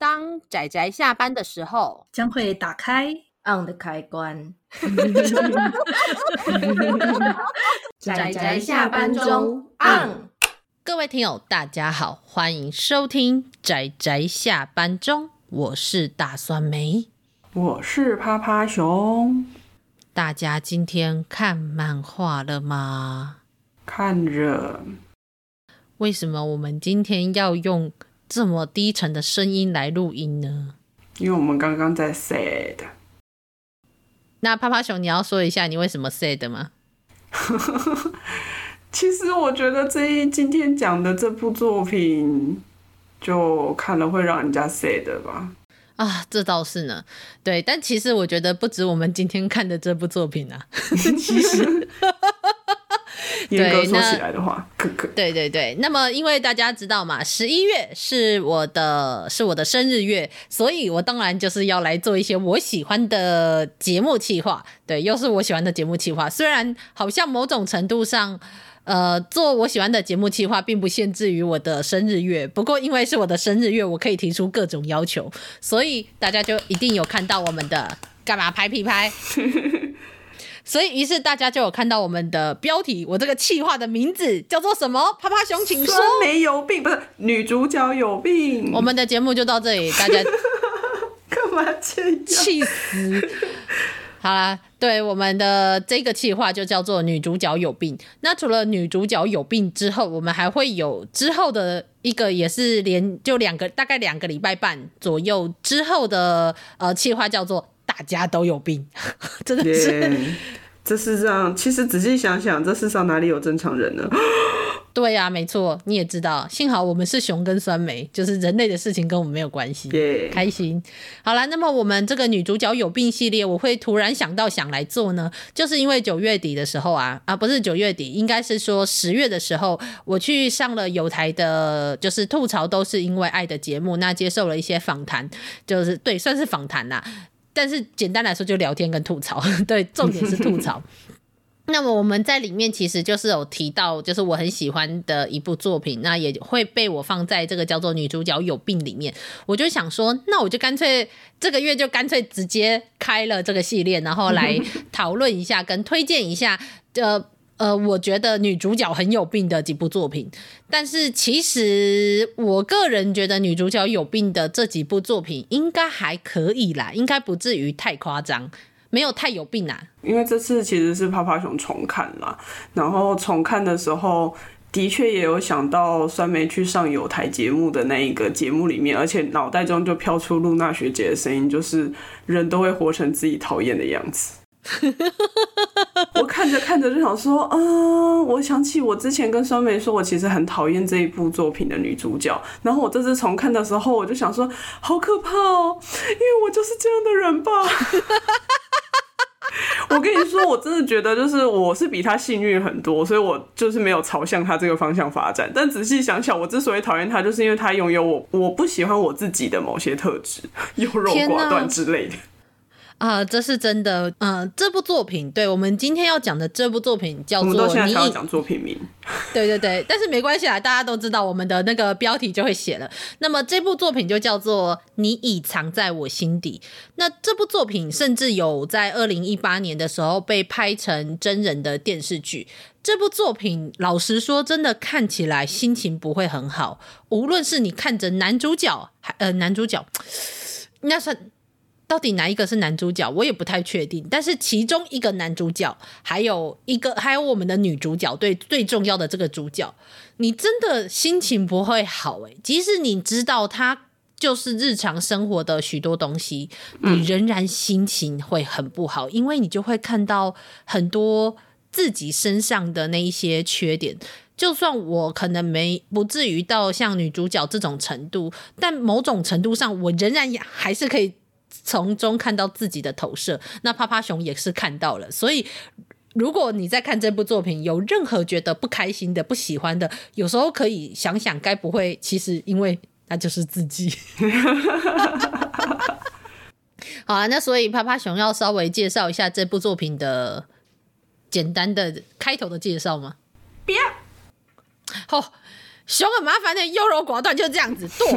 当仔仔下班的时候，将会打开 on 的开关。仔仔下班中 on。各位听友，大家好，欢迎收听仔仔下班中，我是大酸梅，我是趴趴熊。大家今天看漫画了吗？看着。为什么我们今天要用这么低沉的声音来录音呢？因为我们刚刚在 sad。那趴趴熊，你要说一下你为什么 sad 吗？其实我觉得这一今天讲的这部作品，就看了会让人家 sad 吧。啊，这倒是呢。对，但其实我觉得不止我们今天看的这部作品啊。其实。严格说起来的话，可可对对对。那么，因为大家知道嘛，十一月是我的是我的生日月，所以我当然就是要来做一些我喜欢的节目企划。对，又是我喜欢的节目企划。虽然好像某种程度上，呃，做我喜欢的节目计划并不限制于我的生日月，不过因为是我的生日月，我可以提出各种要求，所以大家就一定有看到我们的干嘛拍屁拍。所以，于是大家就有看到我们的标题，我这个企划的名字叫做什么？啪啪熊，请说。没有病，不是女主角有病。我们的节目就到这里，大家 干嘛这样？气死！好啦，对，我们的这个企划就叫做女主角有病。那除了女主角有病之后，我们还会有之后的一个，也是连就两个，大概两个礼拜半左右之后的呃企划，叫做大家都有病，真的是。Yeah. 这世上，其实仔细想想，这世上哪里有正常人呢？对呀、啊，没错，你也知道，幸好我们是熊跟酸梅，就是人类的事情跟我们没有关系。开心。好了，那么我们这个女主角有病系列，我会突然想到想来做呢，就是因为九月底的时候啊，啊不是九月底，应该是说十月的时候，我去上了有台的，就是吐槽都是因为爱的节目，那接受了一些访谈，就是对，算是访谈啦。但是简单来说，就聊天跟吐槽，对，重点是吐槽。那么我们在里面其实就是有提到，就是我很喜欢的一部作品，那也会被我放在这个叫做“女主角有病”里面。我就想说，那我就干脆这个月就干脆直接开了这个系列，然后来 讨论一下，跟推荐一下，呃。呃，我觉得女主角很有病的几部作品，但是其实我个人觉得女主角有病的这几部作品应该还可以啦，应该不至于太夸张，没有太有病啊。因为这次其实是趴趴熊重看啦，然后重看的时候的确也有想到酸梅去上有台节目的那一个节目里面，而且脑袋中就飘出露娜学姐的声音，就是人都会活成自己讨厌的样子。我看着看着就想说，嗯，我想起我之前跟酸梅说，我其实很讨厌这一部作品的女主角。然后我这次重看的时候，我就想说，好可怕哦，因为我就是这样的人吧。我跟你说，我真的觉得就是我是比她幸运很多，所以我就是没有朝向她这个方向发展。但仔细想想，我之所以讨厌她，就是因为她拥有我我不喜欢我自己的某些特质，优柔寡断之类的。啊、呃，这是真的。嗯、呃，这部作品，对，我们今天要讲的这部作品叫做《你》。我们都现在要讲作品名。对对对，但是没关系啦，大家都知道我们的那个标题就会写了。那么这部作品就叫做《你已藏在我心底》。那这部作品甚至有在二零一八年的时候被拍成真人的电视剧。这部作品老实说，真的看起来心情不会很好。无论是你看着男主角，还呃男主角，那算。到底哪一个是男主角，我也不太确定。但是其中一个男主角，还有一个，还有我们的女主角，对，最重要的这个主角，你真的心情不会好诶。即使你知道他就是日常生活的许多东西，你仍然心情会很不好，因为你就会看到很多自己身上的那一些缺点。就算我可能没不至于到像女主角这种程度，但某种程度上，我仍然还是可以。从中看到自己的投射，那趴趴熊也是看到了。所以，如果你在看这部作品有任何觉得不开心的、不喜欢的，有时候可以想想，该不会其实因为那就是自己。好啊，那所以趴趴熊要稍微介绍一下这部作品的简单的开头的介绍吗？不要。好，熊很麻烦的优柔寡断，就这样子剁。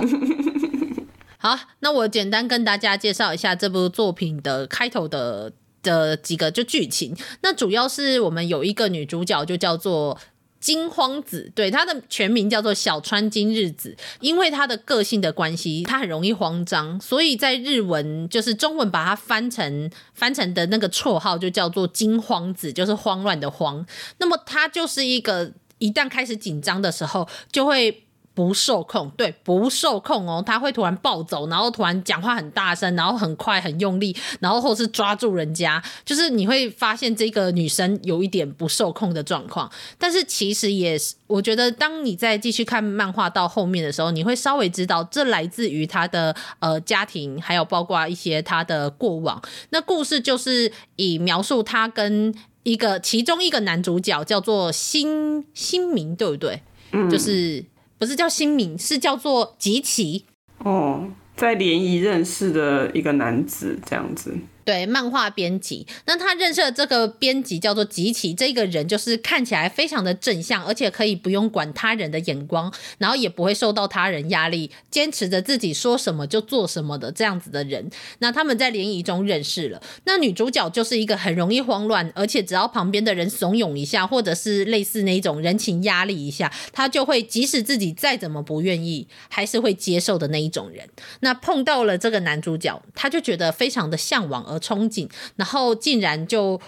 好，那我简单跟大家介绍一下这部作品的开头的的几个就剧情。那主要是我们有一个女主角，就叫做金荒子，对，她的全名叫做小川今日子。因为她的个性的关系，她很容易慌张，所以在日文就是中文把它翻成翻成的那个绰号就叫做金荒子，就是慌乱的慌。那么她就是一个一旦开始紧张的时候就会。不受控，对，不受控哦，他会突然暴走，然后突然讲话很大声，然后很快很用力，然后或是抓住人家，就是你会发现这个女生有一点不受控的状况。但是其实也是，我觉得当你在继续看漫画到后面的时候，你会稍微知道这来自于她的呃家庭，还有包括一些她的过往。那故事就是以描述她跟一个其中一个男主角叫做新新明，对不对？嗯，就是。不是叫新名，是叫做吉崎哦，在联谊认识的一个男子这样子。对，漫画编辑，那他认识的这个编辑叫做吉崎，这个人就是看起来非常的正向，而且可以不用管他人的眼光，然后也不会受到他人压力，坚持着自己说什么就做什么的这样子的人。那他们在联谊中认识了。那女主角就是一个很容易慌乱，而且只要旁边的人怂恿一下，或者是类似那种人情压力一下，她就会即使自己再怎么不愿意，还是会接受的那一种人。那碰到了这个男主角，他就觉得非常的向往。和憧憬，然后竟然就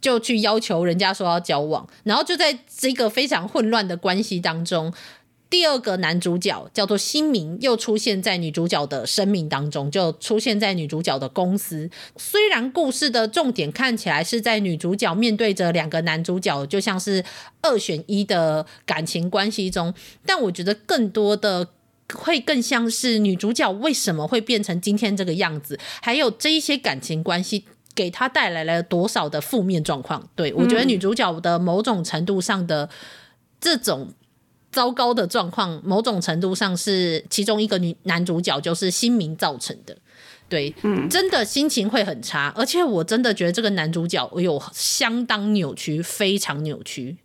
就去要求人家说要交往，然后就在这个非常混乱的关系当中，第二个男主角叫做新明，又出现在女主角的生命当中，就出现在女主角的公司。虽然故事的重点看起来是在女主角面对着两个男主角，就像是二选一的感情关系中，但我觉得更多的。会更像是女主角为什么会变成今天这个样子，还有这一些感情关系给她带来了多少的负面状况。对，我觉得女主角的某种程度上的这种糟糕的状况，某种程度上是其中一个女男主角就是新明造成的。对，嗯，真的心情会很差，而且我真的觉得这个男主角有相当扭曲，非常扭曲。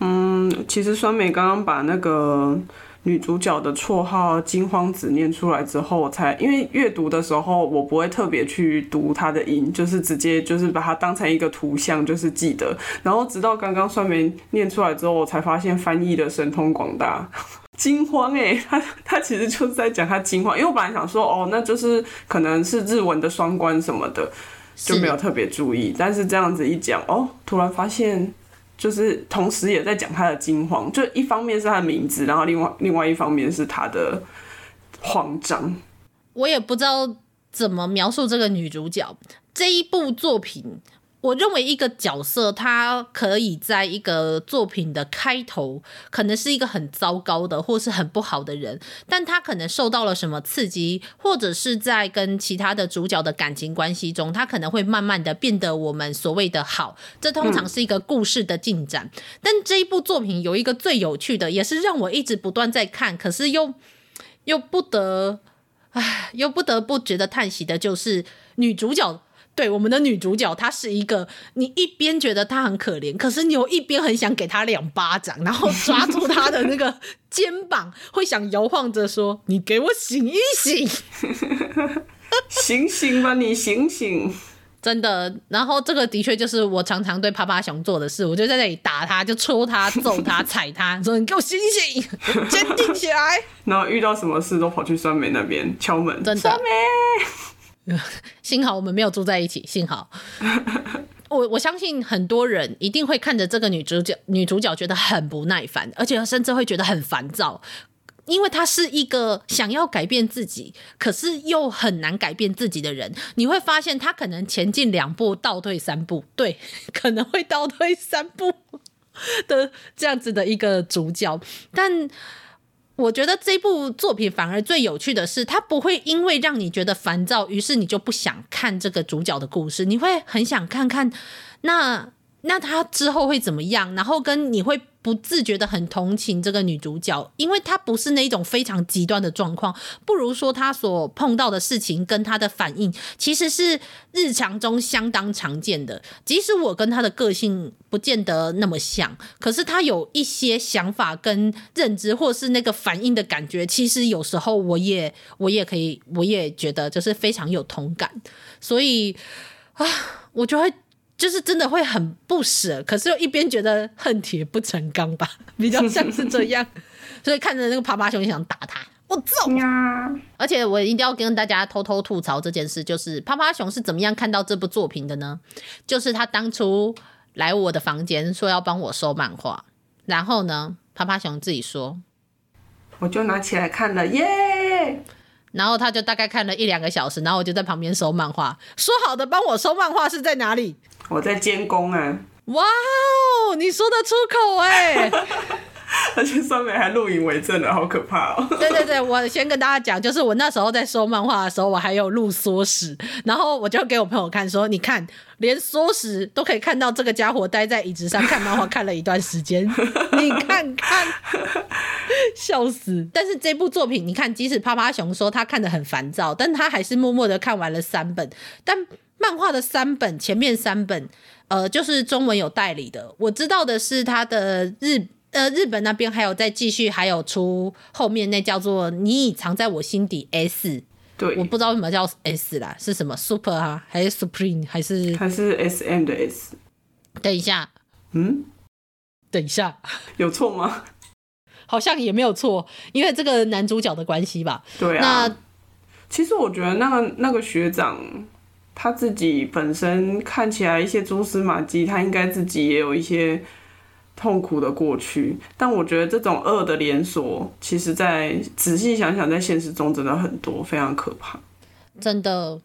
嗯，其实酸梅刚刚把那个。女主角的绰号金荒子念出来之后，我才因为阅读的时候我不会特别去读它的音，就是直接就是把它当成一个图像，就是记得。然后直到刚刚酸梅念出来之后，我才发现翻译的神通广大。惊慌哎、欸，他他其实就是在讲他惊慌，因为我本来想说哦，那就是可能是日文的双关什么的，就没有特别注意。但是这样子一讲哦，突然发现。就是同时也在讲他的惊慌，就一方面是他的名字，然后另外另外一方面是他的慌张。我也不知道怎么描述这个女主角这一部作品。我认为一个角色，他可以在一个作品的开头，可能是一个很糟糕的，或是很不好的人，但他可能受到了什么刺激，或者是在跟其他的主角的感情关系中，他可能会慢慢的变得我们所谓的好。这通常是一个故事的进展。嗯。但这一部作品有一个最有趣的，也是让我一直不断在看，可是又又不得，唉，又不得不觉得叹息的，就是女主角。对，我们的女主角，她是一个，你一边觉得她很可怜，可是你又一边很想给她两巴掌，然后抓住她的那个肩膀，会想摇晃着说：“你给我醒一醒，醒醒吧，你醒醒！”真的，然后这个的确就是我常常对趴趴熊做的事，我就在那里打他，就抽他、揍他、踩他，说：“你给我醒醒，坚定起来。”然后遇到什么事都跑去酸梅那边敲门，真的。酸梅。幸好我们没有住在一起，幸好。我我相信很多人一定会看着这个女主角，女主角觉得很不耐烦，而且甚至会觉得很烦躁，因为她是一个想要改变自己，可是又很难改变自己的人。你会发现她可能前进两步，倒退三步，对，可能会倒退三步的这样子的一个主角，但。我觉得这部作品反而最有趣的是，它不会因为让你觉得烦躁，于是你就不想看这个主角的故事。你会很想看看那那他之后会怎么样，然后跟你会不自觉的很同情这个女主角，因为她不是那一种非常极端的状况，不如说她所碰到的事情跟她的反应，其实是日常中相当常见的。即使我跟她的个性不见得那么像，可是她有一些想法跟认知，或是那个反应的感觉，其实有时候我也我也可以，我也觉得就是非常有同感，所以啊，我就会。就是真的会很不舍，可是又一边觉得恨铁不成钢吧，比较像是这样。所以看着那个趴趴熊，想打他，我揍呀！而且我一定要跟大家偷偷吐槽这件事，就是趴趴熊是怎么样看到这部作品的呢？就是他当初来我的房间说要帮我收漫画，然后呢，趴趴熊自己说，我就拿起来看了耶。Yeah! 然后他就大概看了一两个小时，然后我就在旁边收漫画。说好的帮我收漫画是在哪里？我在监工啊！哇哦，你说得出口哎！而且上面还录影为证了，好可怕哦！对对对，我先跟大家讲，就是我那时候在收漫画的时候，我还有录缩时，然后我就给我朋友看，说你看，连缩时都可以看到这个家伙待在椅子上看漫画看了一段时间，你看看，笑死！但是这部作品，你看，即使趴趴熊说他看得很烦躁，但他还是默默的看完了三本，但。漫画的三本，前面三本，呃，就是中文有代理的。我知道的是，他的日呃日本那边还有在继续，还有出后面那叫做《你已藏在我心底》S。对，我不知道为什么叫 S 啦，是什么 Super 啊，还是 Supreme，还是还是 SM 的 S？等一下，嗯，等一下，有错吗？好像也没有错，因为这个男主角的关系吧。对啊。那其实我觉得那个那个学长。他自己本身看起来一些蛛丝马迹，他应该自己也有一些痛苦的过去。但我觉得这种恶的连锁，其实在仔细想想，在现实中真的很多，非常可怕。真的，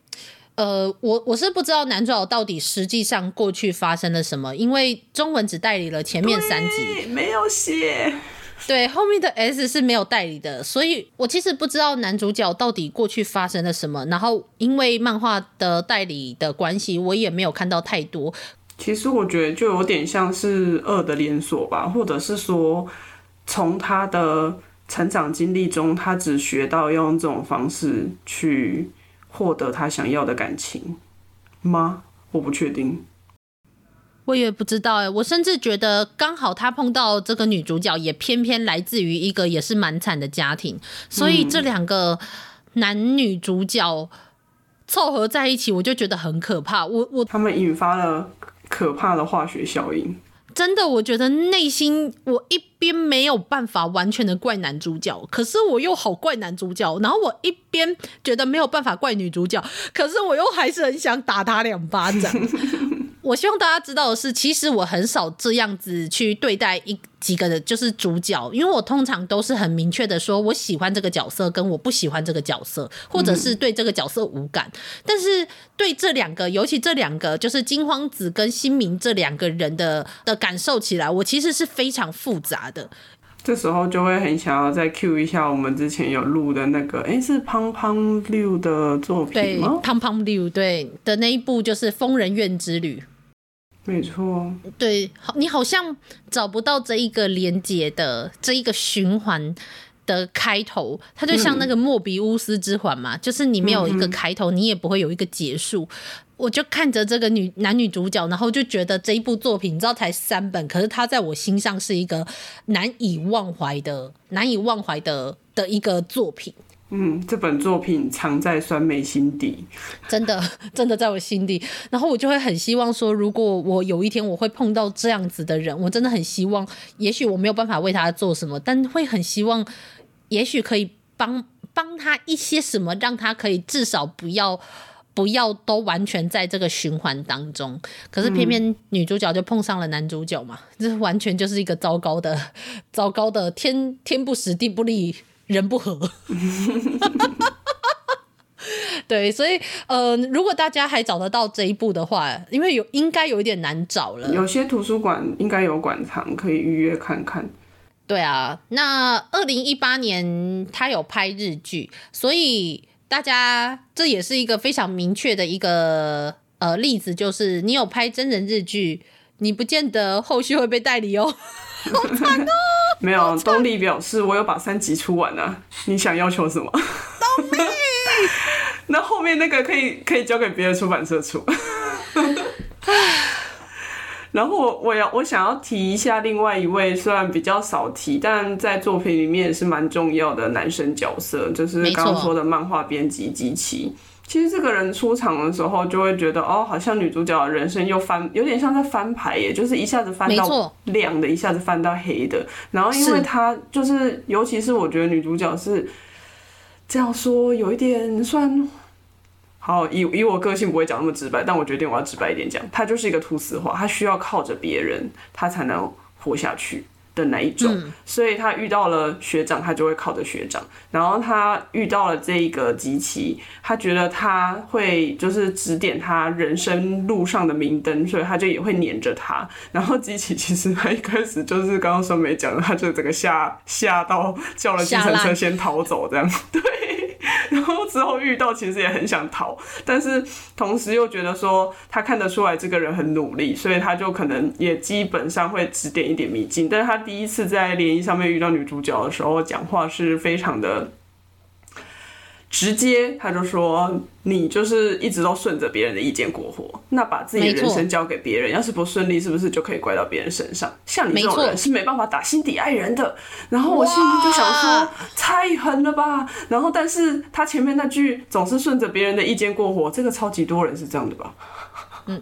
呃，我我是不知道男主角到底实际上过去发生了什么，因为中文只代理了前面三集，没有写。对，后面的 S 是没有代理的，所以我其实不知道男主角到底过去发生了什么。然后因为漫画的代理的关系，我也没有看到太多。其实我觉得就有点像是恶的连锁吧，或者是说从他的成长经历中，他只学到用这种方式去获得他想要的感情吗？我不确定。我也不知道哎，我甚至觉得刚好他碰到这个女主角，也偏偏来自于一个也是蛮惨的家庭，所以这两个男女主角凑合在一起，我就觉得很可怕。我我他们引发了可怕的化学效应，真的，我觉得内心我一边没有办法完全的怪男主角，可是我又好怪男主角，然后我一边觉得没有办法怪女主角，可是我又还是很想打他两巴掌。我希望大家知道的是，其实我很少这样子去对待一几个的，就是主角，因为我通常都是很明确的说，我喜欢这个角色，跟我不喜欢这个角色，或者是对这个角色无感。嗯、但是对这两个，尤其这两个，就是金荒子跟新明这两个人的的感受起来，我其实是非常复杂的。这时候就会很想要再 cue 一下我们之前有录的那个，哎，是胖胖六的作品吗？胖胖六对的那一部就是《疯人院之旅》。没错，对，好，你好像找不到这一个连接的这一个循环的开头，它就像那个莫比乌斯之环嘛，嗯、就是你没有一个开头，你也不会有一个结束。嗯、我就看着这个女男女主角，然后就觉得这一部作品，你知道才三本，可是它在我心上是一个难以忘怀的、难以忘怀的的一个作品。嗯，这本作品藏在酸梅心底，真的，真的在我心底。然后我就会很希望说，如果我有一天我会碰到这样子的人，我真的很希望，也许我没有办法为他做什么，但会很希望，也许可以帮帮他一些什么，让他可以至少不要不要都完全在这个循环当中。可是偏偏女主角就碰上了男主角嘛，这完全就是一个糟糕的、糟糕的天天不时地不利。人不和，对，所以呃，如果大家还找得到这一步的话，因为有应该有一点难找了。有些图书馆应该有馆藏可以预约看看。对啊，那二零一八年他有拍日剧，所以大家这也是一个非常明确的一个呃例子，就是你有拍真人日剧，你不见得后续会被代理哦。好惨哦！没有，东丽表示我有把三集出完啊。你想要求什么？东丽，那后面那个可以可以交给别的出版社出。然后我我要我想要提一下另外一位虽然比较少提，但在作品里面也是蛮重要的男生角色，就是刚刚说的漫画编辑吉崎。其实这个人出场的时候，就会觉得哦，好像女主角的人生又翻，有点像在翻牌耶，就是一下子翻到亮的，一下子翻到黑的。然后因为他就是，尤其是我觉得女主角是这样说，有一点算。好，以以我个性不会讲那么直白，但我决定我要直白一点讲，她就是一个蠹丝花，他需要靠着别人，她才能活下去的那一种。嗯、所以他遇到了学长，他就会靠着学长。然后他遇到了这一个吉崎，他觉得他会就是指点他人生路上的明灯，所以他就也会黏着他。然后吉崎其实他一开始就是刚刚说没讲，他就整个吓吓到叫了计程车先逃走这样，对。然后之后遇到，其实也很想逃，但是同时又觉得说他看得出来这个人很努力，所以他就可能也基本上会指点一点迷津。但是他第一次在联谊上面遇到女主角的时候，讲话是非常的。直接他就说，你就是一直都顺着别人的意见过活，那把自己的人生交给别人，要是不顺利，是不是就可以怪到别人身上？像你这种人是没办法打心底爱人的。然后我心里就想说，太狠了吧。然后但是他前面那句总是顺着别人的意见过活，这个超级多人是这样的吧？嗯，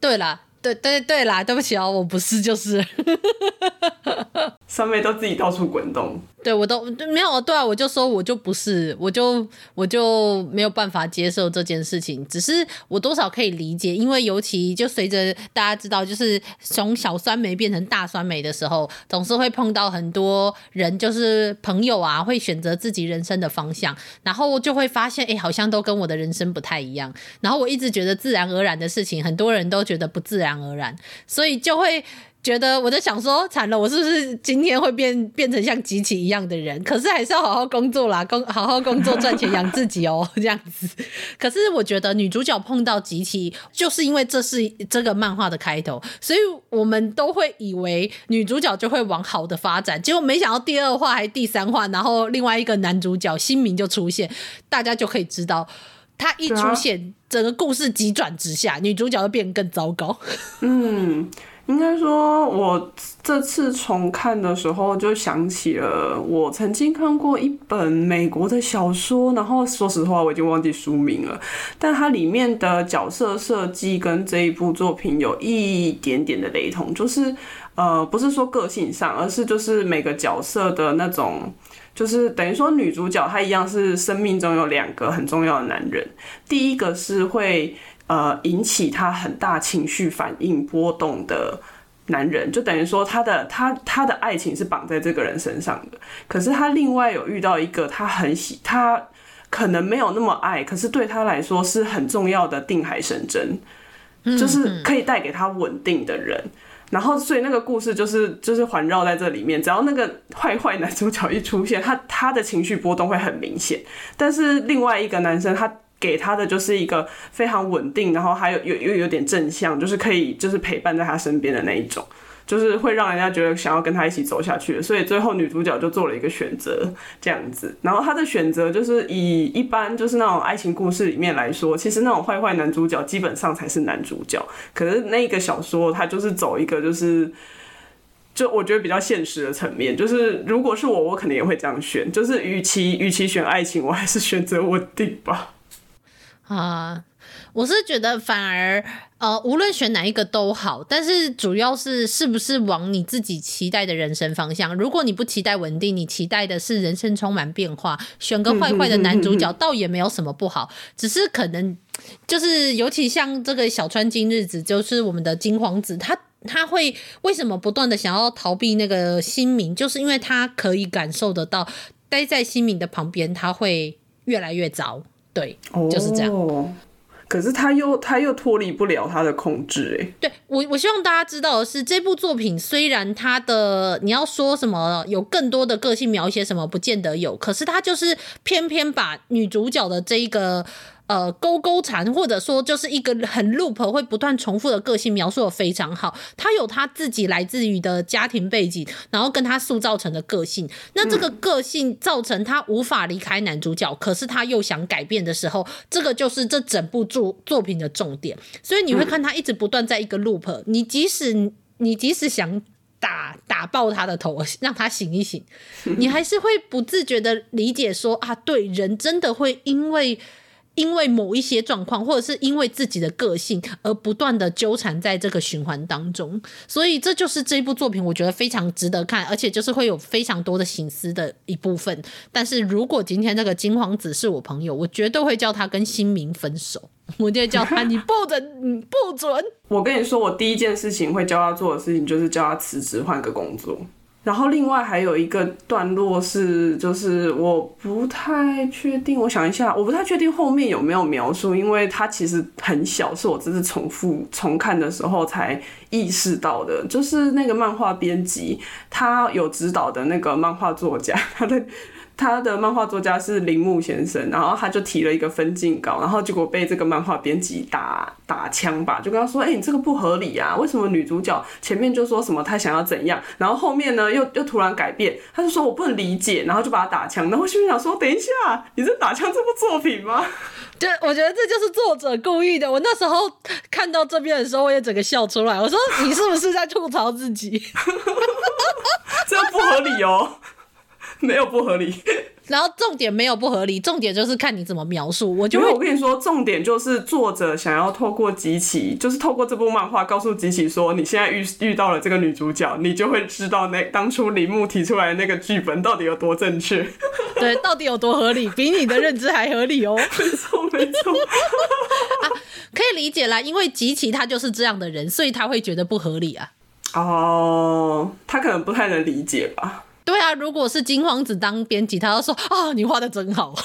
对啦。对对对啦，对不起哦，我不是就是，上面都自己到处滚动。对，我都没有对啊，我就说我就不是，我就我就没有办法接受这件事情。只是我多少可以理解，因为尤其就随着大家知道，就是从小酸梅变成大酸梅的时候，总是会碰到很多人，就是朋友啊，会选择自己人生的方向，然后就会发现，哎，好像都跟我的人生不太一样。然后我一直觉得自然而然的事情，很多人都觉得不。自然而然，所以就会觉得我在想说，惨了，我是不是今天会变变成像吉崎一样的人？可是还是要好好工作啦，工好好工作赚钱养自己哦，这样子。可是我觉得女主角碰到吉崎，就是因为这是这个漫画的开头，所以我们都会以为女主角就会往好的发展。结果没想到第二话还第三话，然后另外一个男主角新名就出现，大家就可以知道。他一出现，整个故事急转直下，女主角就变得更糟糕。嗯，应该说，我这次重看的时候，就想起了我曾经看过一本美国的小说，然后说实话，我已经忘记书名了，但它里面的角色设计跟这一部作品有一点点的雷同，就是呃，不是说个性上，而是就是每个角色的那种。就是等于说，女主角她一样是生命中有两个很重要的男人。第一个是会呃引起他很大情绪反应波动的男人，就等于说他的他他的爱情是绑在这个人身上的。可是他另外有遇到一个他很喜，他可能没有那么爱，可是对他来说是很重要的定海神针，就是可以带给他稳定的人。然后，所以那个故事就是就是环绕在这里面。只要那个坏坏男主角一出现，他他的情绪波动会很明显。但是另外一个男生，他给他的就是一个非常稳定，然后还有又又有点正向，就是可以就是陪伴在他身边的那一种。就是会让人家觉得想要跟他一起走下去，所以最后女主角就做了一个选择，这样子。然后她的选择就是以一般就是那种爱情故事里面来说，其实那种坏坏男主角基本上才是男主角。可是那个小说它就是走一个就是，就我觉得比较现实的层面，就是如果是我，我可能也会这样选。就是与其与其选爱情，我还是选择稳定吧。啊。我是觉得反而呃，无论选哪一个都好，但是主要是是不是往你自己期待的人生方向。如果你不期待稳定，你期待的是人生充满变化，选个坏坏的男主角倒也没有什么不好，只是可能就是尤其像这个小川今日子，就是我们的金皇子，他他会为什么不断的想要逃避那个新名，就是因为他可以感受得到，待在新名的旁边，他会越来越糟。对，就是这样。可是他又他又脱离不了他的控制，哎，对我我希望大家知道的是，这部作品虽然他的你要说什么有更多的个性描写什么不见得有，可是他就是偏偏把女主角的这一个呃勾勾缠，或者说就是一个很 loop 会不断重复的个性描述的非常好。他有他自己来自于的家庭背景，然后跟他塑造成的个性。那这个个性造成他无法离开男主角，可是他又想改变的时候，这个就是这整部作作品的重点。所以你会看他一直不断在一个 loop，你即使你即使想。打打爆他的头，让他醒一醒。你还是会不自觉的理解说啊，对，人真的会因为因为某一些状况，或者是因为自己的个性而不断的纠缠在这个循环当中。所以这就是这一部作品，我觉得非常值得看，而且就是会有非常多的心思的一部分。但是如果今天这个金皇子是我朋友，我绝对会叫他跟新民分手。我就叫他，你不准，你不准。我跟你说，我第一件事情会教他做的事情就是叫他辞职换个工作。然后另外还有一个段落是，就是我不太确定，我想一下，我不太确定后面有没有描述，因为它其实很小，是我这次重复重看的时候才意识到的。就是那个漫画编辑，他有指导的那个漫画作家，他的。他的漫画作家是铃木先生，然后他就提了一个分镜稿，然后结果被这个漫画编辑打打枪吧，就跟他说：“哎、欸，你这个不合理啊，为什么女主角前面就说什么她想要怎样，然后后面呢又又突然改变？”他就说：“我不能理解。”然后就把他打枪。然后我心里想说：“等一下，你是打枪这部作品吗？” 对，我觉得这就是作者故意的。我那时候看到这边的时候，我也整个笑出来。我说：“你是不是在吐槽自己？” 这不合理哦。没有不合理，然后重点没有不合理，重点就是看你怎么描述。我就会，我跟你说，重点就是作者想要透过吉崎，就是透过这部漫画告诉吉崎说，你现在遇遇到了这个女主角，你就会知道那当初铃木提出来的那个剧本到底有多正确，对，到底有多合理，比你的认知还合理哦。没错，没错，啊，可以理解啦，因为吉崎他就是这样的人，所以他会觉得不合理啊。哦，他可能不太能理解吧。对啊，如果是金皇子当编辑，他要说啊，你画的真好。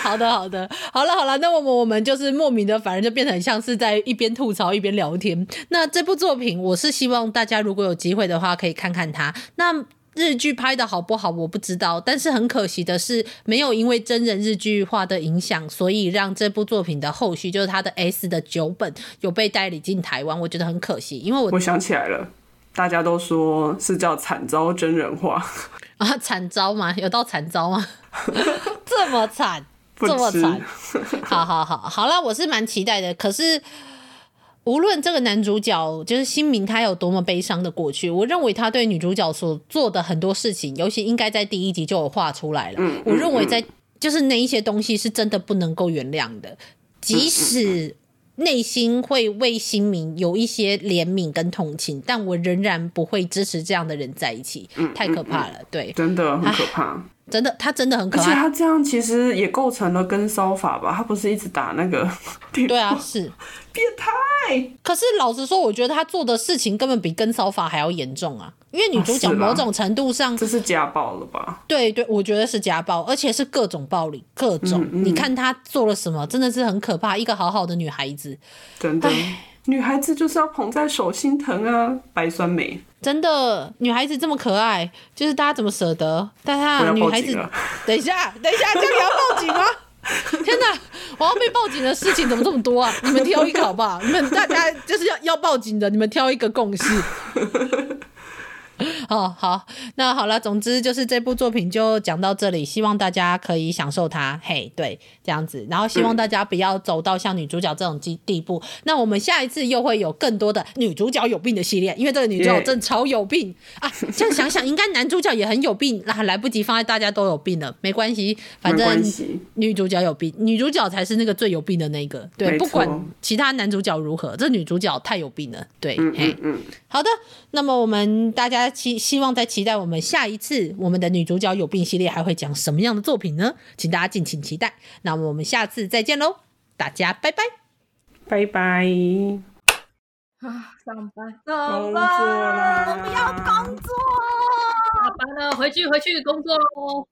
好的，好的，好了，好了，那我们我们就是莫名的，反而就变成像是在一边吐槽一边聊天。那这部作品，我是希望大家如果有机会的话，可以看看它。那日剧拍的好不好，我不知道，但是很可惜的是，没有因为真人日剧化的影响，所以让这部作品的后续，就是它的 S 的九本有被代理进台湾，我觉得很可惜，因为我我想起来了。大家都说是叫惨遭真人化啊，惨遭吗？有到惨遭吗？这么惨，这么惨，好好好，好了，我是蛮期待的。可是无论这个男主角就是新明，他有多么悲伤的过去，我认为他对女主角所做的很多事情，尤其应该在第一集就有画出来了。嗯嗯嗯，我认为在就是那一些东西是真的不能够原谅的，即使。内心会为新民有一些怜悯跟同情，但我仍然不会支持这样的人在一起，嗯、太可怕了。嗯、对，真的很可怕，真的，他真的很可怕。而且他这样其实也构成了跟骚法吧？他不是一直打那个？对啊，是 变态。可是老实说，我觉得他做的事情根本比跟骚法还要严重啊。因为女主角某种程度上，这是家暴了吧？对对，我觉得是家暴，而且是各种暴力，各种。嗯嗯、你看她做了什么，真的是很可怕。一个好好的女孩子，真的，女孩子就是要捧在手心疼啊，白酸梅。真的，女孩子这么可爱，就是大家怎么舍得？但她女孩子，等一下，等一下，这里要报警吗？天哪，我要被报警的事情怎么这么多啊？你们挑一个好不好？你们大家就是要要报警的，你们挑一个共识。哦，好，那好了，总之就是这部作品就讲到这里，希望大家可以享受它。嘿，对，这样子，然后希望大家不要走到像女主角这种地地步。嗯、那我们下一次又会有更多的女主角有病的系列，因为这个女主角真的超有病啊！这样想想，应该男主角也很有病，那、啊、来不及放在大家都有病了，没关系，反正女主角有病，女主角才是那个最有病的那个。对，不管其他男主角如何，这女主角太有病了。对，嗯，嗯，嗯嘿，好的，那么我们大家。期希望在期待我们下一次我们的女主角有病系列还会讲什么样的作品呢？请大家敬请期待。那我们下次再见喽，大家拜拜，拜拜。啊，上班，上班，我们要工作，下班了，回去回去工作喽。